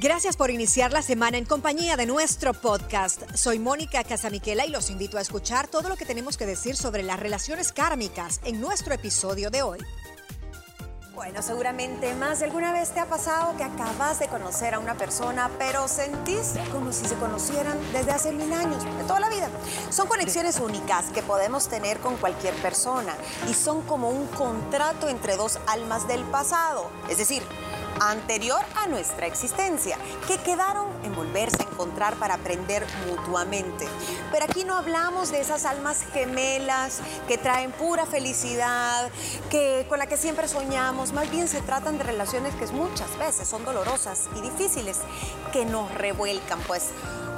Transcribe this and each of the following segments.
Gracias por iniciar la semana en compañía de nuestro podcast. Soy Mónica Casamiquela y los invito a escuchar todo lo que tenemos que decir sobre las relaciones kármicas en nuestro episodio de hoy. Bueno, seguramente más de alguna vez te ha pasado que acabas de conocer a una persona, pero sentís como si se conocieran desde hace mil años, de toda la vida. Son conexiones únicas que podemos tener con cualquier persona y son como un contrato entre dos almas del pasado. Es decir, anterior a nuestra existencia, que quedaron en volverse a encontrar para aprender mutuamente. Pero aquí no hablamos de esas almas gemelas que traen pura felicidad, que con la que siempre soñamos, más bien se tratan de relaciones que muchas veces son dolorosas y difíciles, que nos revuelcan, pues.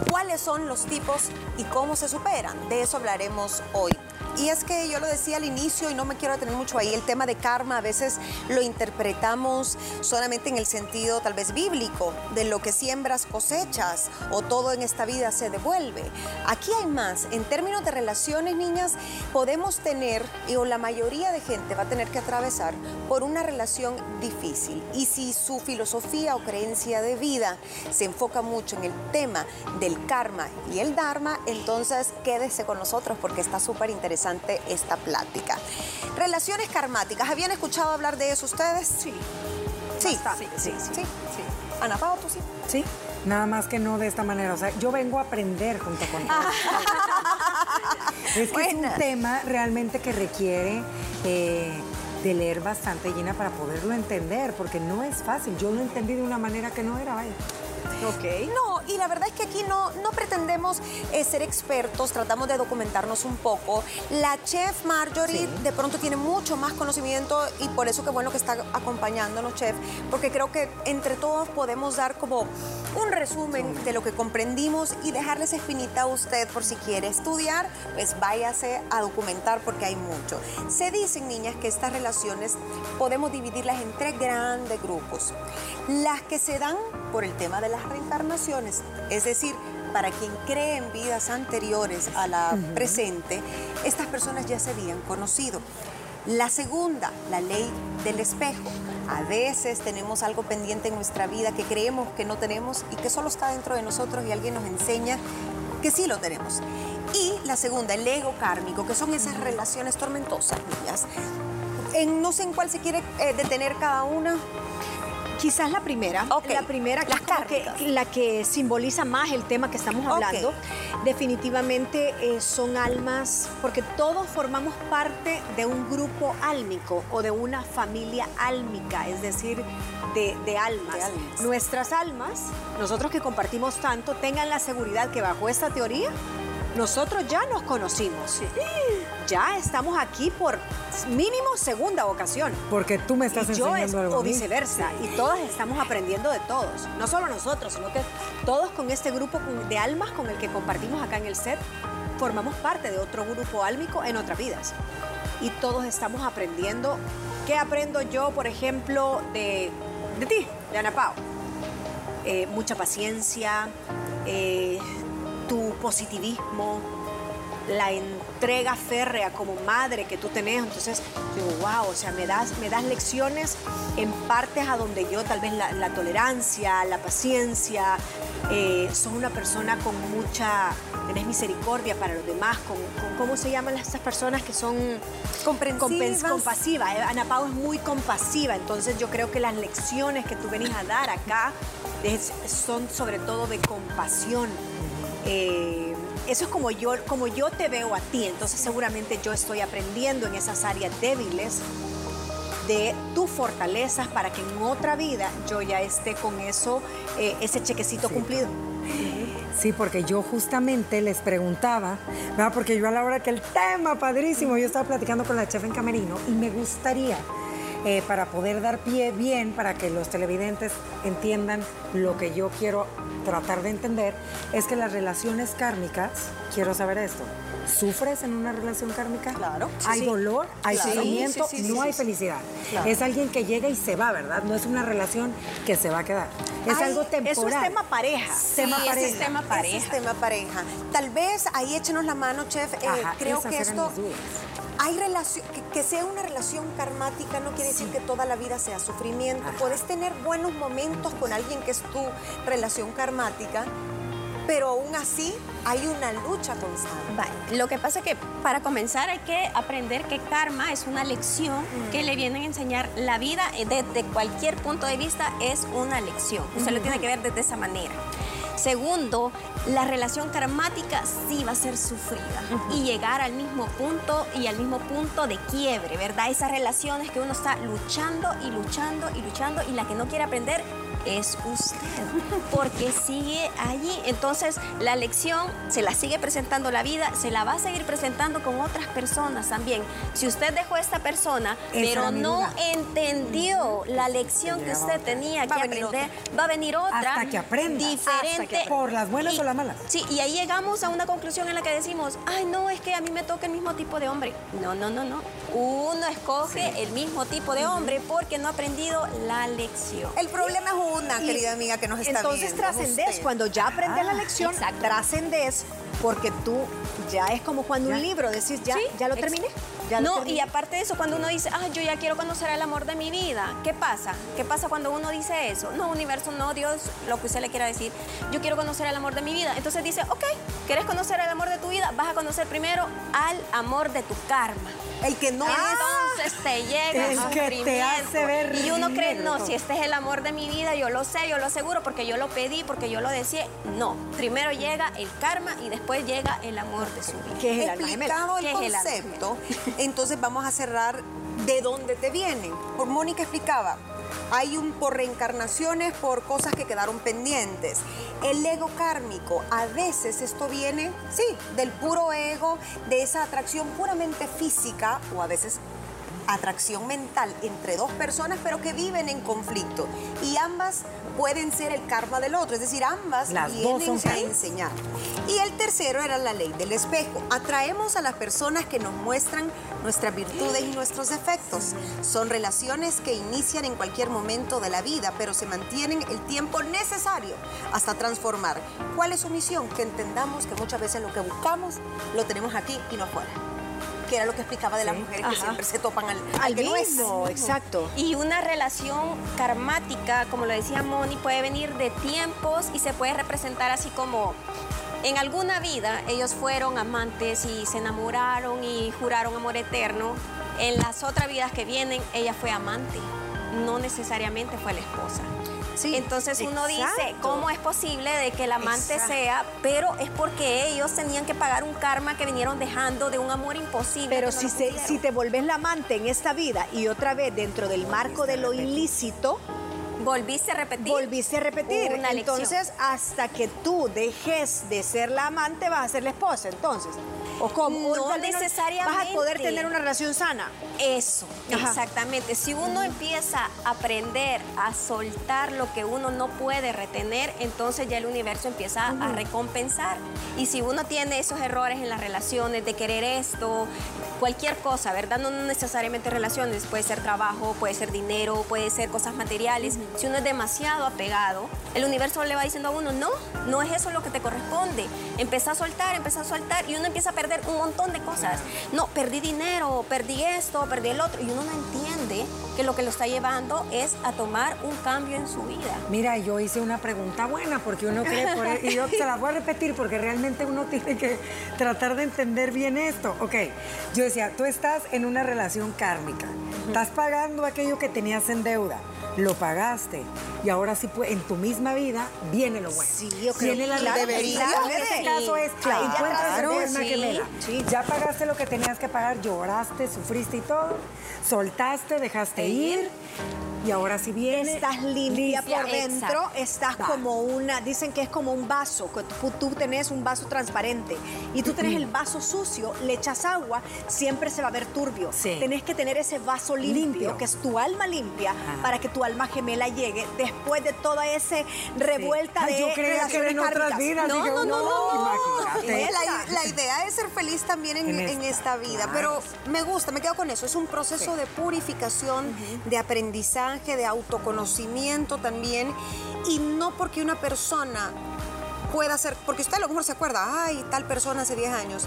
¿Cuáles son los tipos y cómo se superan? De eso hablaremos hoy. Y es que yo lo decía al inicio y no me quiero detener mucho ahí, el tema de karma a veces lo interpretamos solamente en el sentido tal vez bíblico, de lo que siembras cosechas o todo en esta vida se devuelve. Aquí hay más, en términos de relaciones niñas, podemos tener, o la mayoría de gente va a tener que atravesar por una relación difícil. Y si su filosofía o creencia de vida se enfoca mucho en el tema del karma y el dharma, entonces quédese con nosotros porque está súper interesante esta plática. Relaciones karmáticas, ¿habían escuchado hablar de eso ustedes? Sí. Sí, sí, sí, sí. sí. Ana Pao, ¿tú sí? Sí, nada más que no de esta manera. O sea, yo vengo a aprender junto con es que es un tema realmente que requiere eh, de leer bastante, Gina, para poderlo entender, porque no es fácil. Yo lo entendí de una manera que no era, vaya. Ok. No, y la verdad es que aquí no, no pretendemos eh, ser expertos, tratamos de documentarnos un poco. La chef Marjorie de pronto tiene mucho más conocimiento y por eso qué bueno que está acompañándonos, chef, porque creo que entre todos podemos dar como un resumen de lo que comprendimos y dejarles espinita a usted por si quiere estudiar, pues váyase a documentar porque hay mucho. Se dicen, niñas, que estas relaciones podemos dividirlas en tres grandes grupos. Las que se dan por el tema de las reencarnaciones, es decir, para quien cree en vidas anteriores a la presente, estas personas ya se habían conocido. La segunda, la ley del espejo. A veces tenemos algo pendiente en nuestra vida que creemos que no tenemos y que solo está dentro de nosotros y alguien nos enseña que sí lo tenemos. Y la segunda, el ego kármico, que son esas relaciones tormentosas, niñas. En, no sé en cuál se quiere eh, detener cada una. Quizás la primera, la primera que, que, la que simboliza más el tema que estamos hablando, definitivamente eh, son almas, porque todos formamos parte de un grupo álmico o de una familia álmica, es decir, de, almas. Nuestras almas, nosotros que compartimos tanto, tengan la seguridad que bajo esta teoría, nosotros ya nos conocimos. Ya estamos aquí por mínimo segunda ocasión. Porque tú me estás enseñando algo. O viceversa. Y todas estamos aprendiendo de todos. No solo nosotros, sino que todos con este grupo de almas con el que compartimos acá en el set, formamos parte de otro grupo álmico en otras vidas. Y todos estamos aprendiendo. ¿Qué aprendo yo, por ejemplo, de, de ti, de Ana Pao? Eh, mucha paciencia, eh, tu positivismo, la entrega férrea como madre que tú tenés. Entonces, digo, wow, o sea, me das, me das lecciones en partes a donde yo tal vez la, tolerancia, la paciencia, eh, son una persona con mucha, tenés misericordia para los demás, con, ¿cómo se llaman estas personas que son comprensivas? compasivas? Eh, Ana Pau es muy compasiva, entonces yo creo que las lecciones que tú venís a dar acá son sobre todo de compasión. Eh, eso es como yo, como yo te veo a ti, entonces seguramente yo estoy aprendiendo en esas áreas débiles de tus fortalezas para que en otra vida yo ya esté con eso, eh, ese chequecito cumplido. Sí, porque yo justamente les preguntaba, ¿verdad? porque yo a la hora que el tema, padrísimo, yo estaba platicando con la chef en Camerino y me gustaría eh, para poder dar pie bien, para que los televidentes entiendan lo que yo quiero tratar de entender, es que las relaciones kármicas, quiero saber esto, ¿sufres en una relación kármica? Claro. ¿Hay dolor? ¿Hay sufrimiento? no hay felicidad. Es alguien que llega y se va, ¿verdad? No es una relación que se va a quedar. Es algo temporal. Eso es tema pareja. tema pareja. Es tema pareja. Es tema pareja. Tal vez ahí échenos la mano, chef. Eh, creo que esto hay relación, que, que sea una relación karmática no quiere decir que toda la vida sea sufrimiento. Puedes tener buenos momentos con alguien que es tu relación karmática, pero aún así hay una lucha constante. Vale. Lo que pasa es que para comenzar hay que aprender que karma es una lección que le vienen a enseñar la vida desde cualquier punto de vista es una lección. Usted lo tiene que ver desde esa manera. Segundo, la relación karmática sí va a ser sufrida y llegar al mismo punto y al mismo punto de quiebre, ¿verdad? Esas relaciones que uno está luchando y luchando y luchando y la que no quiere aprender es usted, porque sigue allí. Entonces, la lección se la sigue presentando la vida, se la va a seguir presentando con otras personas también. Si usted dejó a esta persona, Esa pero no entendió la lección que usted tenía que aprender, va a venir otra Hasta que aprenda. diferente. Por las buenas Y- o las malas. Sí, y ahí llegamos a una conclusión en la que decimos, ay, no, es que a mí me toca el mismo tipo de hombre. No, no, no, no. Uno escoge el mismo tipo de hombre porque no ha aprendido la lección. El problema es una, Y querida amiga, que nos está Entonces viendo. trascendés, usted. cuando ya aprendes la lección, trascendés porque tú ya es como cuando un libro decís, ya, Sí, ya lo terminé. Ya lo no, terminé. y aparte de eso, cuando uno dice, ah, yo ya quiero conocer al amor de mi vida, ¿qué pasa? ¿Qué pasa cuando uno dice eso? No, universo, no, Dios, lo que usted le quiera decir, yo quiero conocer al amor de mi vida. Entonces dice, ok, ¿quieres conocer al amor de tu vida? Vas a conocer primero al amor de tu karma. El que no es. Entonces te llega El el que te hace ver y uno cree, no, si este es el amor de mi vida, yo lo sé, yo lo aseguro porque yo lo pedí, porque yo lo deseé. No, primero llega el karma y después llega el amor de su vida. ¿Qué es el explicado el ¿Qué es el concepto, entonces vamos a cerrar de dónde te vienen. Por Mónica explicaba, hay un por reencarnaciones, por cosas que quedaron pendientes. El ego kármico, a veces esto viene, sí, del puro ego, de esa atracción puramente física o a veces atracción mental entre dos personas, pero que viven en conflicto. Y ambas pueden ser el karma del otro, es decir, ambas Las vienen a enseñar. Y el tercero era la ley del espejo. Atraemos a las personas que nos muestran nuestras virtudes y nuestros defectos. Son relaciones que inician en cualquier momento de la vida, pero se mantienen el tiempo necesario hasta transformar. ¿Cuál es su misión? Que entendamos que muchas veces lo que buscamos lo tenemos aquí y no afuera. Que era lo que explicaba de las Sí. mujeres que siempre se topan al, al Al que no es. mismo, exacto. Y una relación karmática, como lo decía Moni, puede venir de tiempos y se puede representar así como en alguna vida ellos fueron amantes y se enamoraron y juraron amor eterno. En las otras vidas que vienen, ella fue amante, no necesariamente fue la esposa. Sí, Entonces uno dice. ¿cómo es posible de que el amante Exacto. sea? Pero es porque ellos tenían que pagar un karma que vinieron dejando de un amor imposible. Pero no si, se- si te volvés la amante en esta vida y otra vez dentro del marco de lo ilícito, volviste a repetir. volviste a repetir. Una entonces, hasta que tú dejes de ser la amante, vas a ser la esposa, entonces. ¿O cómo? No O vez Vas a necesariamente. poder tener una relación sana. Eso, Ajá. exactamente. Si uno empieza a aprender a soltar lo que uno no puede retener, entonces ya el universo empieza a recompensar. Y si uno tiene esos errores en las relaciones de querer esto, cualquier cosa, ¿verdad? No necesariamente relaciones, puede ser trabajo, puede ser dinero, puede ser cosas materiales. Si uno es demasiado apegado, el universo le va diciendo a uno, no, no es eso lo que te corresponde. Empieza a soltar, empieza a soltar y uno empieza a perder un montón de cosas. No, perdí dinero, perdí esto, perdí el otro. Y uno no entiende que lo que lo está llevando es a tomar un cambio en su vida. Mira, yo hice una pregunta buena porque uno cree, por e- y yo se la voy a repetir porque realmente uno tiene que tratar de entender bien esto. Ok, yo decía, tú estás en una relación kármica, estás pagando aquello que tenías en deuda, lo pagaste y ahora sí, pues, en tu misma vida viene lo bueno. Sí, yo creo Viene la realidad. debería En este caso es, Claro, sí, sí. Ya pagaste lo que tenías que pagar, lloraste, sufriste y todo, soltaste, dejaste ir y ahora sí viene. Estás limpia Limpia, por dentro, exacto. estás Va. como una, dicen que es como un vaso, que tú, tú tenés un vaso transparente y tú tenés el vaso sucio, le echas agua, siempre se va a ver turbio. Sí. Tenés que tener ese vaso limpio, Limpio. que es tu alma limpia, Ajá. para que tu alma gemela llegue después de toda esa revuelta Ay, de yo creía que en otras vidas. No, dije, no, no, no, Imagínate. La, la idea es ser feliz también en, En en esta, esta vida, claro. pero me gusta, me quedo con eso. Es un proceso de purificación, de aprendizaje, de autoconocimiento también. Y no porque una persona pueda ser, porque usted a lo mejor se acuerda, ay, tal persona hace 10 años.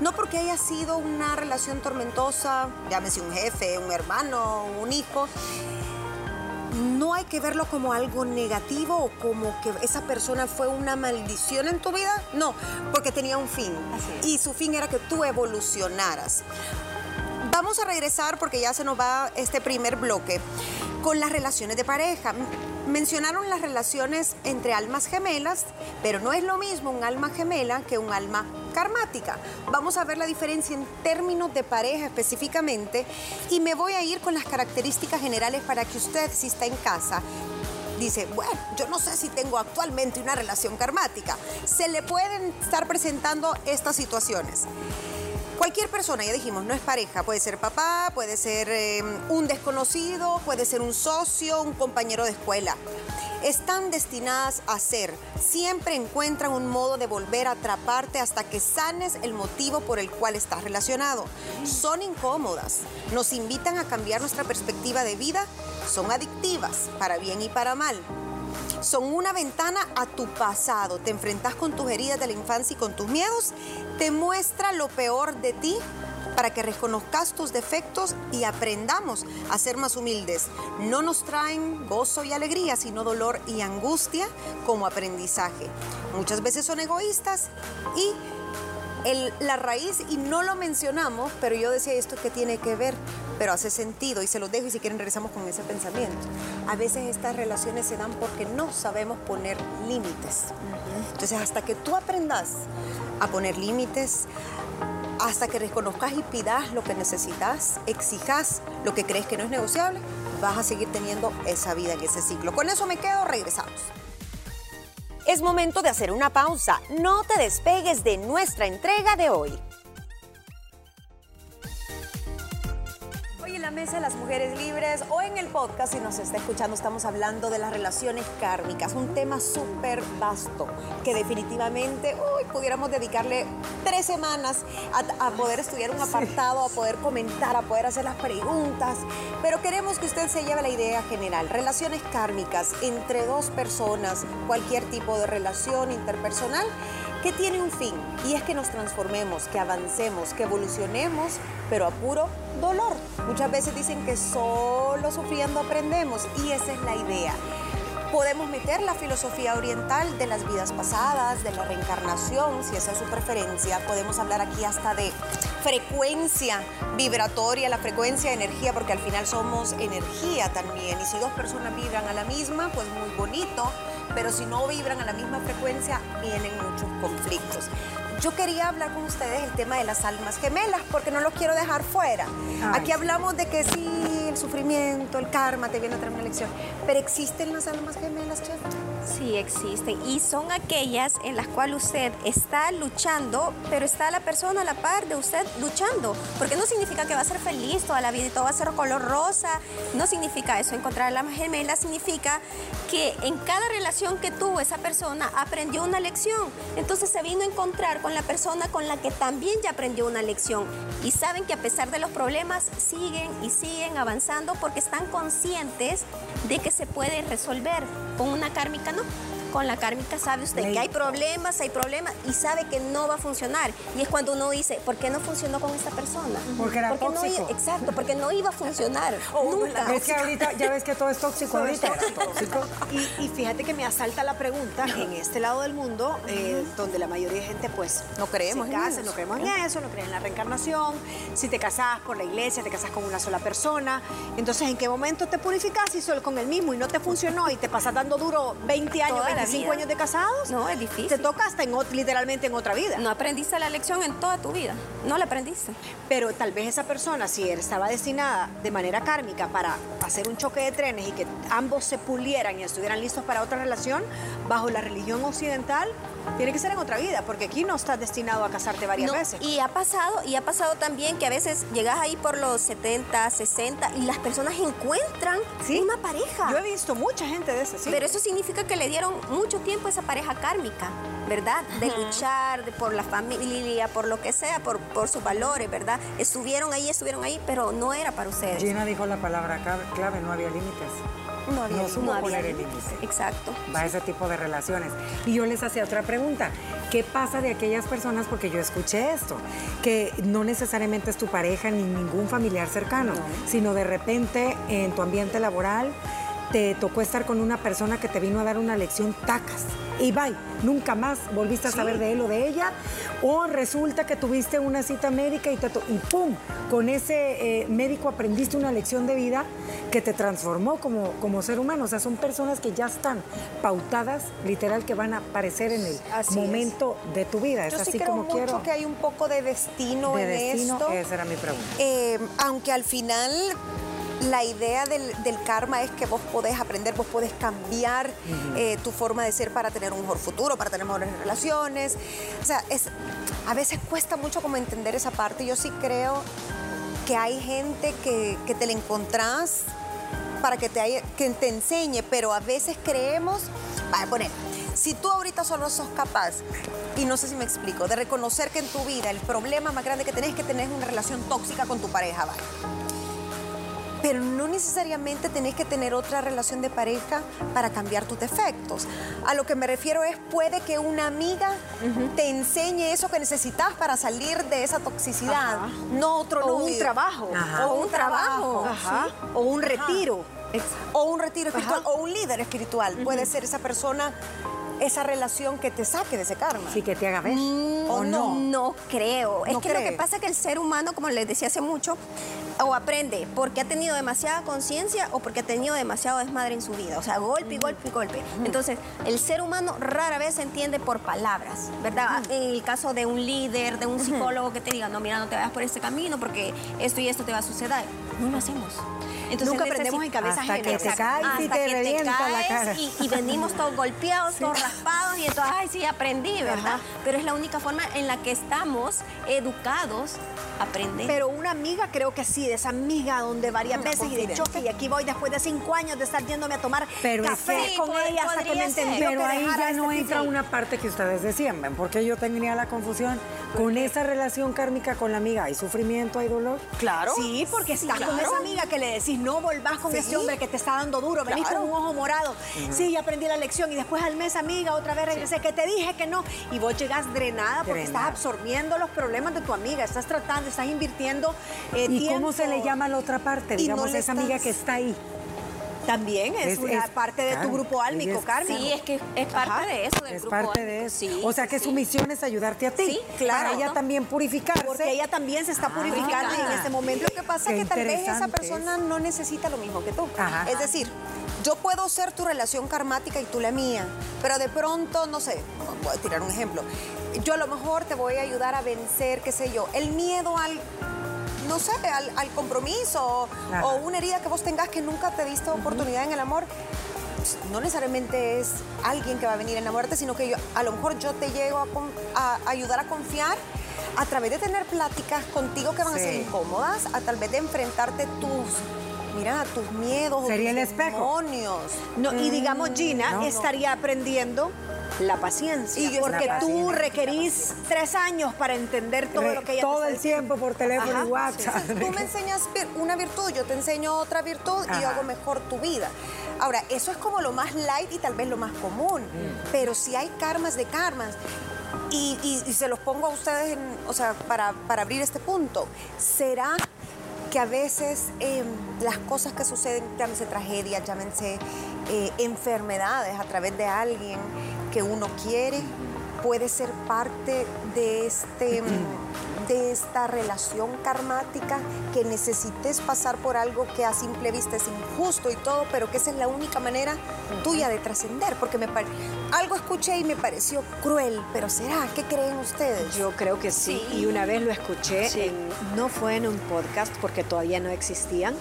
No porque haya sido una relación tormentosa, llámese un jefe, un hermano, un hijo, no hay que verlo como algo negativo o como que esa persona fue una maldición en tu vida. No, porque tenía un fin. Y su fin era que tú evolucionaras. Vamos a regresar porque ya se nos va este primer bloque con las relaciones de pareja. Mencionaron las relaciones entre almas gemelas, pero no es lo mismo un alma gemela que un alma karmática. Vamos a ver la diferencia en términos de pareja específicamente y me voy a ir con las características generales para que usted, si está en casa, dice, bueno, yo no sé si tengo actualmente una relación karmática. Se le pueden estar presentando estas situaciones. Cualquier persona, ya dijimos, no es pareja, puede ser papá, puede ser eh, un desconocido, puede ser un socio, un compañero de escuela. Están destinadas a ser, siempre encuentran un modo de volver a atraparte hasta que sanes el motivo por el cual estás relacionado. Son incómodas, nos invitan a cambiar nuestra perspectiva de vida, son adictivas, para bien y para mal son una ventana a tu pasado. Te enfrentas con tus heridas de la infancia y con tus miedos. Te muestra lo peor de ti para que reconozcas tus defectos y aprendamos a ser más humildes. No nos traen gozo y alegría, sino dolor y angustia como aprendizaje. Muchas veces son egoístas y la raíz, y no lo mencionamos, pero yo decía esto que tiene que ver, pero hace sentido y se los dejo y si quieren regresamos con ese pensamiento. A veces estas relaciones se dan porque no sabemos poner límites. Entonces, hasta que tú aprendas a poner límites, hasta que reconozcas y pidas lo que necesitas, exijas lo que crees que no es negociable, vas a seguir teniendo esa vida en ese ciclo. Con eso me quedo, regresamos. Es momento de hacer una pausa. No te despegues de nuestra entrega de hoy. Mesa de las mujeres libres o en el podcast, si nos está escuchando, estamos hablando de las relaciones kármicas, un tema súper vasto que definitivamente hoy pudiéramos dedicarle tres semanas a, a, poder estudiar un apartado, a poder comentar, a poder hacer las preguntas, pero queremos que usted se lleve la idea general. Relaciones kármicas entre dos personas, cualquier tipo de relación interpersonal que tiene un fin y es que nos transformemos, que avancemos, que evolucionemos, pero a puro dolor. Muchas veces dicen que solo sufriendo aprendemos y esa es la idea. Podemos meter la filosofía oriental de las vidas pasadas, de la reencarnación, si esa es su preferencia. Podemos hablar aquí hasta de frecuencia vibratoria, la frecuencia de energía, porque al final somos energía también. Y si dos personas vibran a la misma, pues muy bonito pero si no vibran a la misma frecuencia, vienen muchos conflictos. Yo quería hablar con ustedes el tema de las almas gemelas, porque no lo quiero dejar fuera. Aquí hablamos de que sí, el sufrimiento, el karma te viene a traer una lección, pero ¿existen las almas gemelas, Chef? Sí, existen. Y son aquellas en las cuales usted está luchando, pero está la persona a la par de usted luchando. Porque no significa que va a ser feliz toda la vida y todo va a ser color rosa. No significa eso. Encontrar almas gemelas significa que en cada relación que tuvo esa persona aprendió una lección. Entonces se vino a encontrar con la persona con la que también ya aprendió una lección. Y saben que a pesar de los problemas siguen y siguen avanzando porque están conscientes de que se puede resolver con una kármica no con la kármica sabe usted que hay problemas, hay problemas y sabe que no va a funcionar. Y es cuando uno dice, ¿por qué no funcionó con esta persona? Porque era porque tóxico. No, exacto, porque no iba a funcionar. nunca. Es que ahorita, ya ves que todo es tóxico ahorita. tóxico. Y, y, fíjate que me asalta la pregunta en este lado del mundo, eh, donde la mayoría de gente pues no creemos se casa, no creemos en eso, no creen en la reencarnación. Si te casas por la iglesia, te casas con una sola persona. Entonces, ¿en qué momento te purificas y solo con el mismo y no te funcionó y te pasas dando duro 20 años, la 25 vida. años de casados? No, es difícil. Te toca hasta en, literalmente en otra vida. No aprendiste la lección en toda tu vida. No la aprendiste. Pero tal vez esa persona, si él estaba destinada de manera kármica para hacer un choque de trenes y que ambos se pulieran y estuvieran listos para otra relación, bajo la religión occidental, tiene que ser en otra vida, porque aquí no estás destinado a casarte varias No, veces. Y ha pasado, y ha pasado también que a veces llegas ahí por los 70, 60 y las personas encuentran Sí. una pareja. Yo he visto mucha gente de ese, sí. Pero eso significa que le dieron mucho tiempo a esa pareja kármica, ¿verdad? De luchar de- por la familia, por lo que sea, por, por sus valores, ¿verdad? Estuvieron ahí, estuvieron ahí, pero no era para ustedes. Gina dijo la palabra clave, no había límites. No había supo No poner el límite. Exacto. va a ese tipo de relaciones. Y yo les hacía otra pregunta. ¿Qué pasa de aquellas personas, porque yo escuché esto, que no necesariamente es tu pareja ni ningún familiar cercano, sino de repente en tu ambiente laboral te tocó estar con una persona que te vino a dar una lección tacas y bye, nunca más volviste a saber de él o de ella, o resulta que tuviste una cita médica y, te y pum, con ese eh, médico aprendiste una lección de vida que te transformó como, como ser humano. O sea, son personas que ya están pautadas, literal, que van a aparecer en el Así momento de tu vida. Es Yo así sí creo como mucho quiero. que hay un poco de destino de en destino, esto. esa era mi pregunta. Eh, aunque al final la idea del, del karma es que vos podés aprender, vos podés cambiar eh, tu forma de ser para tener un mejor futuro, para tener mejores relaciones. O sea, es, a veces cuesta mucho como entender esa parte. Yo sí creo que hay gente que, que te la encontrás para que te, haya- que te enseñe, pero a veces creemos, vaya a poner, si tú ahorita solo sos capaz, y no sé si me explico, de reconocer que en tu vida el problema más grande que tenés es que tenés una relación tóxica con tu pareja, vaya. Pero no necesariamente tenés que tener otra relación de pareja para cambiar tus defectos. A lo que me refiero es, puede que una amiga te enseñe eso que necesitas para salir de esa toxicidad, Ajá. no otro O un trabajo. Ajá. O un trabajo. Ajá. O un retiro. O un retiro espiritual, o un líder espiritual. Puede ser esa persona, esa relación que te saque de ese karma. Sí, que te haga ver. o no. No creo. Es que lo que pasa es que el ser humano, como les decía hace mucho, o aprende porque ha tenido demasiada conciencia o porque ha tenido demasiado desmadre en su vida. O sea, golpe golpe golpe. Entonces, el ser humano rara vez se entiende por palabras, ¿verdad? En el caso de un líder, de un psicólogo que te diga, no, mira, no te vayas por este camino porque esto y esto te va a suceder. No lo hacemos. Nunca aprendemos en cabeza Hasta ajena. que te caes y te que te la cara. Y, y venimos todos golpeados, todos raspados y entonces, ay, sí, aprendí, ¿verdad? Ajá. Pero es la única forma en la que estamos educados a aprender. Pero una amiga, creo que sí, de esa amiga donde varias Una veces y de choque, y aquí voy después de cinco años de estar yéndome a tomar Pero café con Sí, pod- ella hasta que me entendió Pero que ahí ya este no tipo. entra una parte que ustedes decían, ¿ven? Porque yo tenía la confusión con esa relación kármica con la amiga. ¿Hay sufrimiento, hay dolor? Claro. Sí, porque estás con claro. esa amiga que le decís, no volvás con Sí. ese hombre que te está dando duro, venís Claro. con un ojo morado. Sí, ya aprendí la lección y después al mes, amiga, otra vez regresé, que te dije que no. Y vos llegás drenada porque Drenada. estás absorbiendo los problemas de tu amiga, estás tratando, estás invirtiendo eh, ¿Y tiempo. cómo se le llama a la otra parte? Digamos, no esa amiga que está ahí. También es, Es- una es- parte de claro, tu grupo álmico, Carmen. sí, es que es parte Ajá. de eso, del Es grupo parte de álmico. eso. Sí, o sea que sí, su misión es ayudarte a ti. Sí, claro. Para ella también purificarse. Porque ella también se está purificando y en Ah. este momento Lo que pasa es que tal vez esa persona no necesita lo mismo que tú. Ajá. Es decir, yo puedo ser tu relación karmática y tú la mía, pero de pronto, no sé, voy a tirar un ejemplo. Yo a lo mejor te voy a ayudar a vencer, qué sé yo, el miedo al, no sé, al, al compromiso o, Ajá. o una herida que vos tengas que nunca te diste oportunidad en el amor. No necesariamente es alguien que va a venir a enamorarte, sino que yo, a lo mejor yo te llego a, con- a ayudar a confiar a través de tener pláticas contigo que van a ser incómodas, a tal vez de enfrentarte tus, mira, tus miedos, Sería tus el espejo. demonios. No, y digamos, Gina no. estaría aprendiendo la paciencia. Y porque tú requerís tres años para entender todo Re- lo que ella todo te el tiempo por teléfono Ajá, y WhatsApp. Tú me enseñas una virtud, yo te enseño otra virtud y yo hago mejor tu vida. Ahora, eso es como lo más light y tal vez lo más común, pero si hay karmas de karmas. Y, y- y se los pongo a ustedes, en- o sea, para, para abrir este punto. ¿Será que a veces eh, las cosas que suceden, llámense tragedias, llámense eh, enfermedades a través de alguien que uno quiere, puede ser parte de, este, mm, de esta relación karmática, que necesites pasar por algo que a simple vista es injusto y todo, pero que esa es la única manera tuya de trascender, porque me algo escuché y me pareció cruel, pero ¿será? ¿Qué creen ustedes? Yo creo que sí. Y una vez lo escuché, en- no fue en un podcast porque todavía no existían,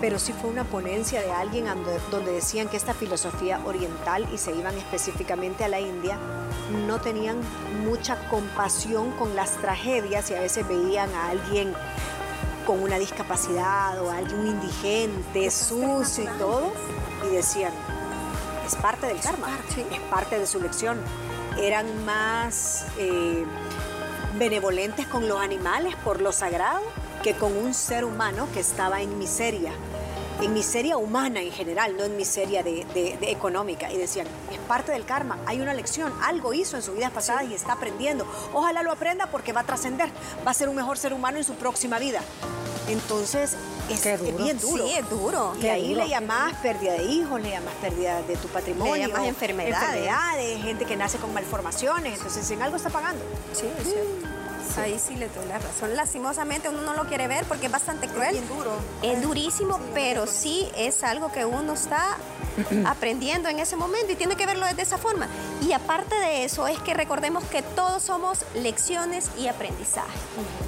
pero sí fue una ponencia de alguien donde decían que esta filosofía oriental, y se iban específicamente a la India, no tenían mucha compasión con las tragedias y a veces veían a alguien con una discapacidad o a alguien indigente, sucio y todo, y decían, es parte del karma, es parte de su lección. Eran más eh, benevolentes con los animales por lo sagrado que con un ser humano que estaba en miseria. en miseria humana en general, no en miseria de, de- de económica. Y decían, es parte del karma, hay una lección, algo hizo en sus vidas pasadas y está aprendiendo. Ojalá lo aprenda porque va a trascender, va a ser un mejor ser humano en su próxima vida. Entonces, es, bien duro. Sí, es duro. Y ahí duro. le llamás pérdida de hijos, le llamás pérdida de tu patrimonio. Le llamas enfermedades. enfermedades, gente que nace con malformaciones. Entonces, en algo está pagando. Sí, es cierto. Ahí sí le doy la razón. Lastimosamente uno no lo quiere ver porque es bastante cruel. bien duro. Es durísimo, pero sí es algo que uno está aprendiendo en ese momento y tiene que verlo de esa forma. Y aparte de eso es que recordemos que todos somos lecciones y aprendizaje.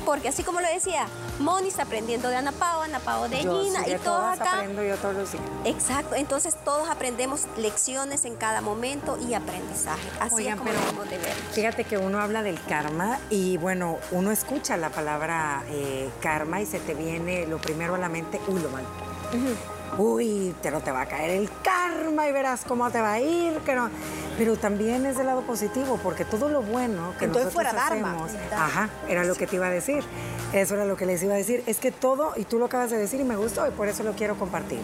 Porque así como lo decía, Moni está aprendiendo de Ana Pao, Ana Pao de Yo Gina sí, y todos acá. aprendo yo todos los días. Exacto, entonces todos aprendemos lecciones en cada momento y aprendizaje. Así Oigan, es como pero debemos de ver. Fíjate que uno habla del karma y bueno, uno escucha la palabra eh, karma y se te viene lo primero a la mente, uy. Uy, pero te va a caer el karma y verás cómo te va a ir. Que no. Pero también es del lado positivo, porque todo lo bueno que Entonces nosotros fuera dharma. hacemos, ajá, era lo que te iba a decir. Eso era lo que les iba a decir. Es que todo, y tú lo acabas de decir y me gustó y por eso lo quiero compartir.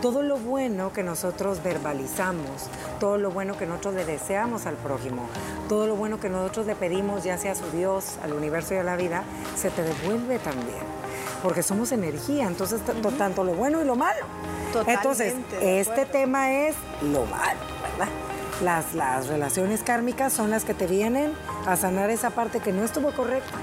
Todo lo bueno que nosotros verbalizamos, todo lo bueno que nosotros le deseamos al prójimo, todo lo bueno que nosotros le pedimos, ya sea a su Dios, al universo y a la vida, se te devuelve también. Porque somos energía, entonces tanto lo bueno y lo malo. Totalmente entonces, este tema es lo malo, ¿verdad? Las, las relaciones kármicas son las que te vienen a sanar esa parte que no estuvo correcta.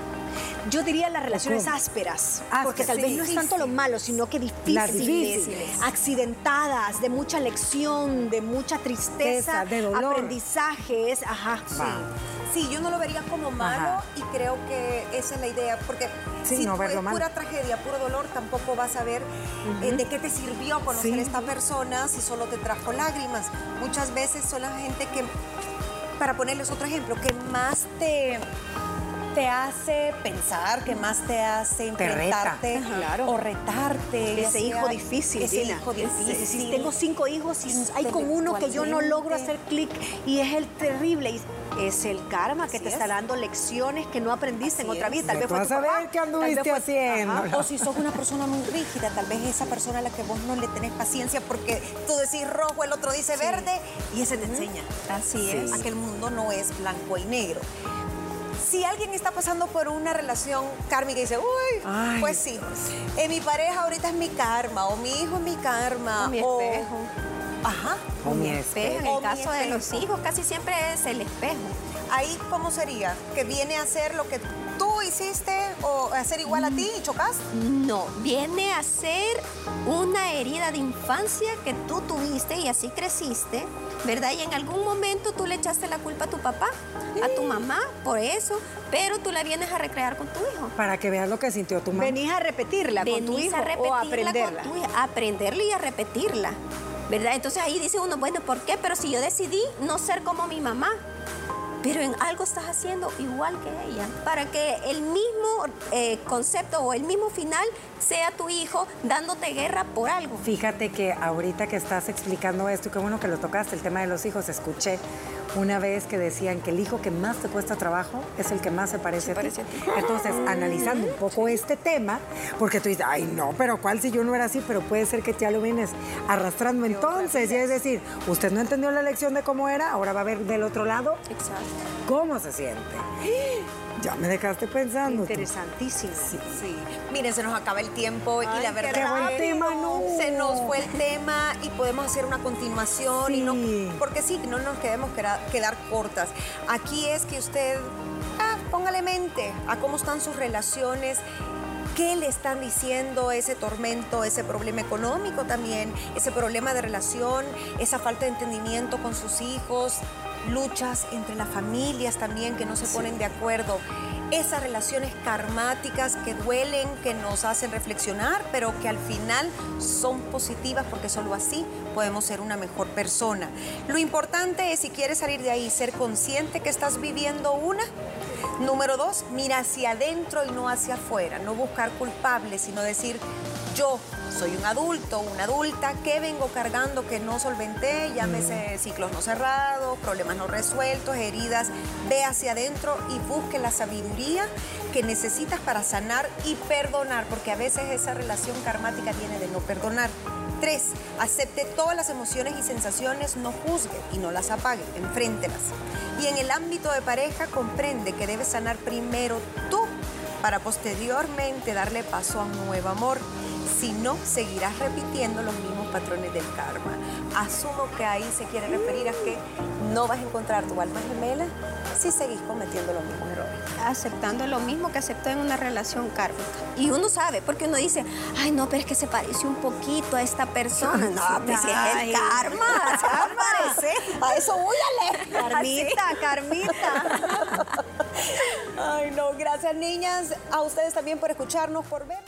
Yo diría las relaciones ásperas, Ásperas, porque tal vez sí, no es sí, tanto sí. lo malo, sino que difíciles, difíciles. accidentadas, de mucha lección, de mucha tristeza, de dolor. aprendizajes, ajá. Va. Sí, yo no lo vería como malo Ajá. y creo que esa es la idea, porque Sí, si no tú es mal. pura tragedia, puro dolor, tampoco vas a ver eh, de qué te sirvió conocer Sí. a esta persona si solo te trajo lágrimas. Muchas veces son la gente que, para ponerles otro ejemplo, que más te te hace pensar, que más te hace reta. enfrentarte. Claro. o retarte. Ese hijo difícil, Ese Gina. hijo Ese- difícil. Si tengo cinco hijos y hay con uno que yo no logro hacer clic y es el terrible. y es el karma que Así te es. está dando lecciones que no aprendiste en otra vida. Tal vez fue vas tu a papá, ver qué anduviste haciendo. O si sos una persona muy rígida, tal vez esa persona a la que vos no le tenés paciencia porque tú decís rojo, el otro dice verde y ese te enseña. Así es. A que el mundo no es blanco y negro. Si alguien está pasando por una relación kármica y dice, uy, Ay, pues sí, eh, mi pareja ahorita es mi karma, o mi hijo es mi karma, O mi o- espejo. Ajá. O mi espejo. En el caso de los hijos, casi siempre es el espejo. Ahí, ¿cómo sería? ¿Que viene a hacer lo que tú hiciste o hacer igual a ti y chocaste? No, viene a ser una herida de infancia que tú tuviste y así creciste, ¿verdad? Y en algún momento tú le echaste la culpa a tu papá, a tu mamá, por eso, pero tú la vienes a recrear con tu hijo. Para que veas lo que sintió tu mamá. Venís a repetirla con tu Venís hijo a o a aprenderla. con tu a aprenderla y a repetirla, ¿verdad? Entonces ahí dice uno, bueno, ¿por qué? Pero si yo decidí no ser como mi mamá, pero en algo estás haciendo igual que ella, para que el mismo eh, concepto o el mismo final sea tu hijo dándote guerra por algo. Fíjate que ahorita que estás explicando esto, qué bueno que lo tocaste, el tema de los hijos, escuché una vez que decían que el hijo que más te cuesta trabajo es el que más se parece, a, ti. parece a ti. Entonces, analizando un poco este tema, porque tú dices, ay no, pero ¿cuál si yo no era así? Pero puede ser que ya lo vienes arrastrando entonces, y es decir, usted no entendió la lección de cómo era, ahora va a ver del otro lado Exacto. cómo se siente. Ya me dejaste pensando. Interesantísimo. Sí. Miren, se nos acaba el tiempo y Ay, la qué verdad. Qué buen tema, no. Se nos fue el tema y podemos hacer una continuación y no. Sí. Porque sí, no nos quedemos quedar cortas. Aquí es que usted. Ah, póngale mente a cómo están sus relaciones. ¿Qué le están diciendo ese tormento, ese problema económico también, ese problema de relación, esa falta de entendimiento con sus hijos, luchas entre las familias también que no se ponen de acuerdo? Esas relaciones karmáticas que duelen, que nos hacen reflexionar, pero que al final son positivas porque solo así podemos ser una mejor persona. Lo importante es, si quieres salir de ahí, ser consciente que estás viviendo una. Número dos, mira hacia adentro y no hacia afuera. No buscar culpables, sino decir, yo soy un adulto, una adulta, ¿qué vengo cargando que no solventé? Llámese ciclos no cerrados, problemas no resueltos, heridas. Ve hacia adentro y busque la sabiduría que necesitas para sanar y perdonar, porque a veces esa relación karmática viene de no perdonar. Tres, acepte todas las emociones y sensaciones, no juzgue y no las apague, enfréntelas. Y en el ámbito de pareja, comprende que debes sanar primero tú para posteriormente darle paso a un nuevo amor. Si no, seguirás repitiendo los mismos patrones del karma. Asumo que ahí se quiere referir a que no vas a encontrar tu alma gemela si seguís cometiendo los mismos errores. Aceptando lo mismo que aceptó en una relación kármica. Y uno sabe, porque uno dice, ay, no, pero es que se parece un poquito a esta persona. No, pues si es el karma, se va a parecer. A eso leer. Carmita, Carmita. Ay, no, gracias niñas. A ustedes también por escucharnos, por ver.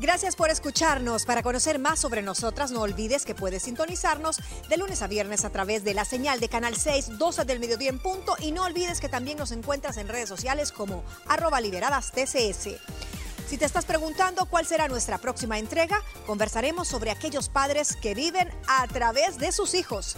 Gracias por escucharnos. Para conocer más sobre nosotras, no olvides que puedes sintonizarnos de lunes a viernes a través de la señal de Canal 6, 12 del mediodía en punto. Y no olvides que también nos encuentras en redes sociales como arroba liberadas TCS. Si te estás preguntando cuál será nuestra próxima entrega, conversaremos sobre aquellos padres que viven a través de sus hijos.